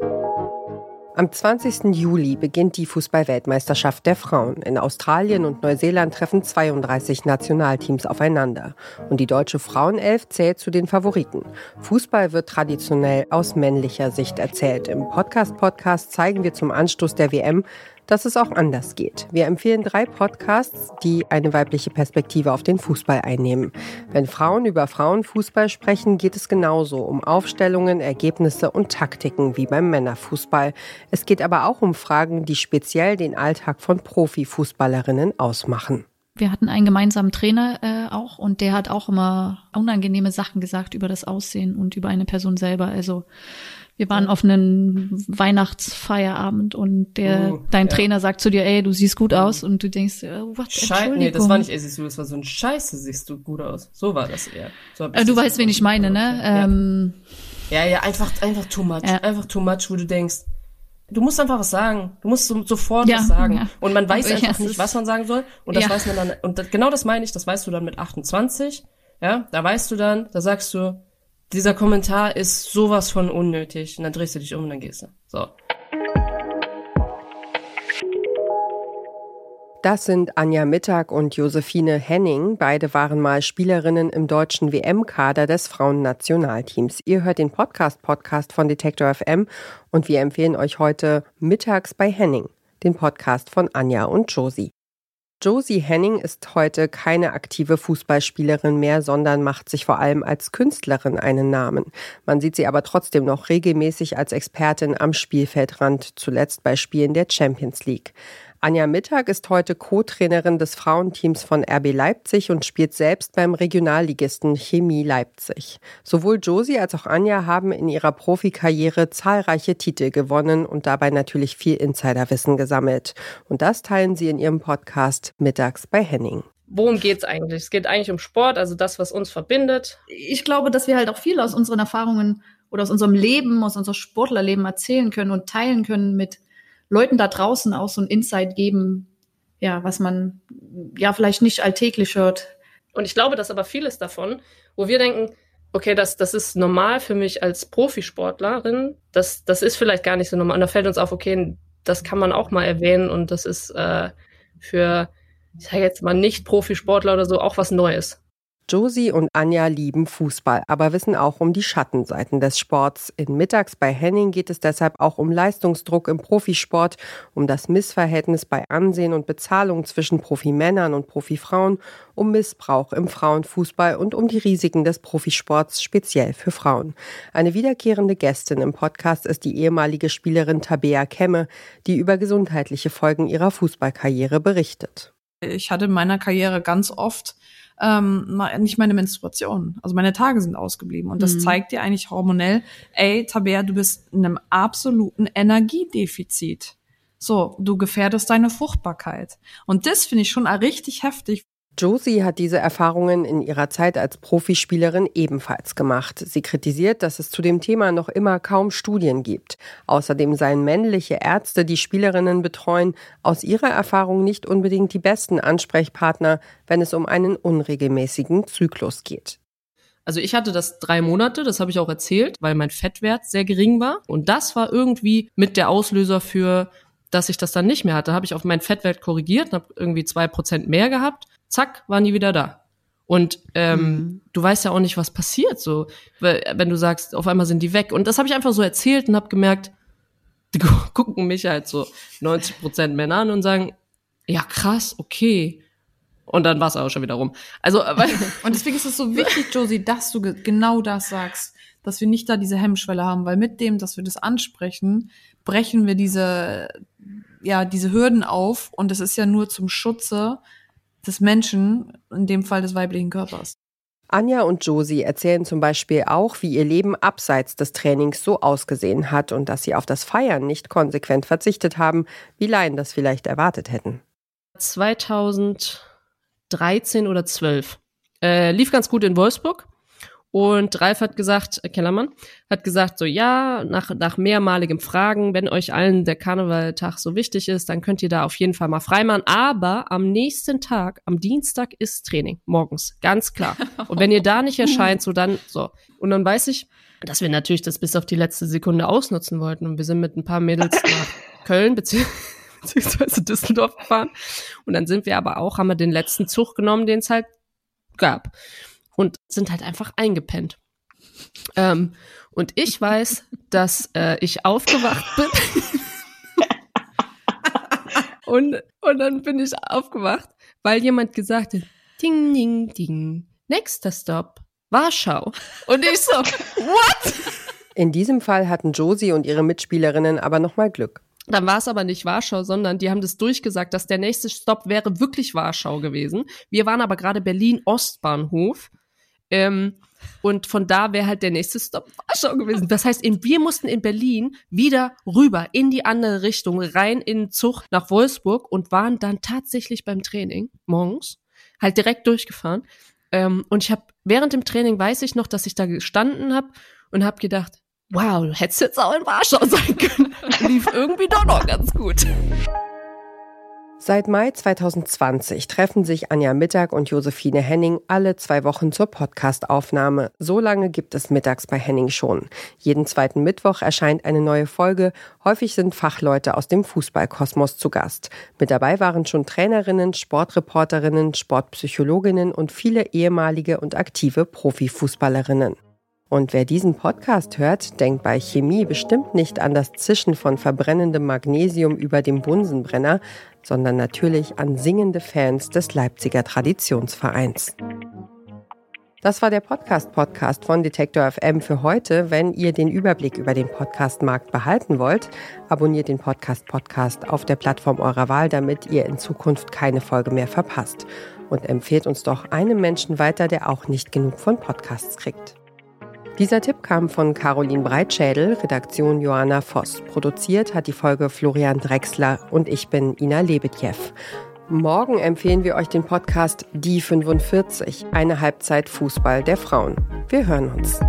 Am 20. Juli beginnt die Fußballweltmeisterschaft der Frauen. In Australien und Neuseeland treffen 32 Nationalteams aufeinander. Und die deutsche Frauenelf zählt zu den Favoriten. Fußball wird traditionell aus männlicher Sicht erzählt. Im Podcast-Podcast zeigen wir zum Anstoß der WM, dass es auch anders geht. Wir empfehlen drei Podcasts, die eine weibliche Perspektive auf den Fußball einnehmen. Wenn Frauen über Frauenfußball sprechen, geht es genauso um Aufstellungen, Ergebnisse und Taktiken wie beim Männerfußball. Es geht aber auch um Fragen, die speziell den Alltag von Profifußballerinnen ausmachen. Wir hatten einen gemeinsamen Trainer äh, auch und der hat auch immer unangenehme Sachen gesagt über das Aussehen und über eine Person selber. Also wir waren auf einem Weihnachtsfeierabend und der, uh, dein ja. Trainer sagt zu dir, ey, du siehst gut aus und du denkst, oh, was, Scheiße, nee, das war nicht, ey, siehst du, das war so ein Scheiße, siehst du gut aus. So war das eher. So äh, du weißt, wen ich meine, ne? Ja. Ähm, ja, ja, einfach, einfach too much. Ja. Einfach too much, wo du denkst, du musst einfach was sagen. Du musst so, sofort was sagen. Ja. Und man weiß Aber einfach nicht, was man sagen soll. Und das weiß man dann, und das, genau das meine ich, das weißt du dann mit 28. Ja, da weißt du dann, da sagst du, dieser Kommentar ist sowas von unnötig. Und dann drehst du dich um und dann gehst du. So. Das sind Anja Mittag und Josephine Henning. Beide waren mal Spielerinnen im deutschen WM-Kader des Frauennationalteams. Ihr hört den Podcast-Podcast von Detektor FM und wir empfehlen euch heute Mittags bei Henning, den Podcast von Anja und Josie. Josie Henning ist heute keine aktive Fußballspielerin mehr, sondern macht sich vor allem als Künstlerin einen Namen. Man sieht sie aber trotzdem noch regelmäßig als Expertin am Spielfeldrand, zuletzt bei Spielen der Champions League. Anja Mittag ist heute Co-Trainerin des Frauenteams von RB Leipzig und spielt selbst beim Regionalligisten Chemie Leipzig. Sowohl Josie als auch Anja haben in ihrer Profikarriere zahlreiche Titel gewonnen und dabei natürlich viel Insiderwissen gesammelt. Und das teilen sie in ihrem Podcast Mittags bei Henning worum geht's eigentlich? Es geht eigentlich um Sport, also das, was uns verbindet. Ich glaube, dass wir halt auch viel aus unseren Erfahrungen oder aus unserem Leben, aus unserem Sportlerleben erzählen können und teilen können mit Leuten da draußen auch so ein Insight geben, ja, was man ja vielleicht nicht alltäglich hört. Und ich glaube, dass aber vieles davon, wo wir denken, okay, das, das ist normal für mich als Profisportlerin, das, das ist vielleicht gar nicht so normal. Und da fällt uns auf, okay, das kann man auch mal erwähnen und das ist äh, für, ich sage jetzt mal, nicht Profisportler oder so auch was Neues. Josie und Anja lieben Fußball, aber wissen auch um die Schattenseiten des Sports. In Mittags bei Henning geht es deshalb auch um Leistungsdruck im Profisport, um das Missverhältnis bei Ansehen und Bezahlung zwischen Profimännern und Profifrauen, um Missbrauch im Frauenfußball und um die Risiken des Profisports speziell für Frauen. Eine wiederkehrende Gästin im Podcast ist die ehemalige Spielerin Tabea Kemme, die über gesundheitliche Folgen ihrer Fußballkarriere berichtet. Ich hatte in meiner Karriere ganz oft ähm, nicht meine Menstruation. Also meine Tage sind ausgeblieben. Und das mhm. zeigt dir eigentlich hormonell, ey, Tabea, du bist in einem absoluten Energiedefizit. So, du gefährdest deine Fruchtbarkeit. Und das finde ich schon richtig heftig. Josie hat diese Erfahrungen in ihrer Zeit als Profispielerin ebenfalls gemacht. Sie kritisiert, dass es zu dem Thema noch immer kaum Studien gibt. Außerdem seien männliche Ärzte, die Spielerinnen betreuen, aus ihrer Erfahrung nicht unbedingt die besten Ansprechpartner, wenn es um einen unregelmäßigen Zyklus geht. Also ich hatte das drei Monate, das habe ich auch erzählt, weil mein Fettwert sehr gering war. Und das war irgendwie mit der Auslöser für dass ich das dann nicht mehr hatte, habe ich auf meinen Fettwert korrigiert, habe irgendwie zwei Prozent mehr gehabt zack, waren die wieder da. Und ähm, mhm. du weißt ja auch nicht, was passiert, so, wenn du sagst, auf einmal sind die weg. Und das habe ich einfach so erzählt und habe gemerkt, die gucken mich halt so 90 Prozent Männer an und sagen, ja krass, okay. Und dann war es auch schon wieder rum. Also, und deswegen ist es so wichtig, Josie, dass du genau das sagst, dass wir nicht da diese Hemmschwelle haben, weil mit dem, dass wir das ansprechen, brechen wir diese, ja, diese Hürden auf und es ist ja nur zum Schutze des Menschen, in dem Fall des weiblichen Körpers. Anja und Josie erzählen zum Beispiel auch, wie ihr Leben abseits des Trainings so ausgesehen hat und dass sie auf das Feiern nicht konsequent verzichtet haben, wie Laien das vielleicht erwartet hätten. 2013 oder 12 äh, lief ganz gut in Wolfsburg. Und Ralf hat gesagt, äh, Kellermann, hat gesagt, so ja, nach, nach mehrmaligem Fragen, wenn euch allen der Karnevaltag so wichtig ist, dann könnt ihr da auf jeden Fall mal freimachen. Aber am nächsten Tag, am Dienstag ist Training, morgens, ganz klar. Und wenn ihr da nicht erscheint, so dann, so. Und dann weiß ich, dass wir natürlich das bis auf die letzte Sekunde ausnutzen wollten. Und wir sind mit ein paar Mädels nach Köln beziehungsweise Düsseldorf gefahren. Und dann sind wir aber auch, haben wir den letzten Zug genommen, den es halt gab. Und sind halt einfach eingepennt. Ähm, und ich weiß, dass äh, ich aufgewacht bin. und, und dann bin ich aufgewacht, weil jemand gesagt hat, ding, ding, ding, nächster Stop, Warschau. Und ich so, what? In diesem Fall hatten Josie und ihre Mitspielerinnen aber nochmal Glück. Dann war es aber nicht Warschau, sondern die haben das durchgesagt, dass der nächste Stopp wäre wirklich Warschau gewesen. Wir waren aber gerade Berlin Ostbahnhof. Ähm, und von da wäre halt der nächste Stop Warschau gewesen. Das heißt, wir mussten in Berlin wieder rüber in die andere Richtung, rein in den Zug nach Wolfsburg und waren dann tatsächlich beim Training morgens, halt direkt durchgefahren. Ähm, und ich habe während dem Training weiß ich noch, dass ich da gestanden habe und habe gedacht, wow, du hättest jetzt auch in Warschau sein können. Lief irgendwie doch noch ganz gut. Seit Mai 2020 treffen sich Anja Mittag und Josephine Henning alle zwei Wochen zur Podcastaufnahme. So lange gibt es mittags bei Henning schon. Jeden zweiten Mittwoch erscheint eine neue Folge. Häufig sind Fachleute aus dem Fußballkosmos zu Gast. Mit dabei waren schon Trainerinnen, Sportreporterinnen, Sportpsychologinnen und viele ehemalige und aktive Profifußballerinnen. Und wer diesen Podcast hört, denkt bei Chemie bestimmt nicht an das Zischen von verbrennendem Magnesium über dem Bunsenbrenner, sondern natürlich an singende Fans des Leipziger Traditionsvereins. Das war der Podcast-Podcast von Detektor FM für heute. Wenn ihr den Überblick über den Podcast-Markt behalten wollt, abonniert den Podcast-Podcast auf der Plattform eurer Wahl, damit ihr in Zukunft keine Folge mehr verpasst. Und empfehlt uns doch einem Menschen weiter, der auch nicht genug von Podcasts kriegt. Dieser Tipp kam von Caroline Breitschädel, Redaktion Johanna Voss. Produziert hat die Folge Florian Drexler und ich bin Ina Lebetjew. Morgen empfehlen wir euch den Podcast Die 45, eine Halbzeit Fußball der Frauen. Wir hören uns.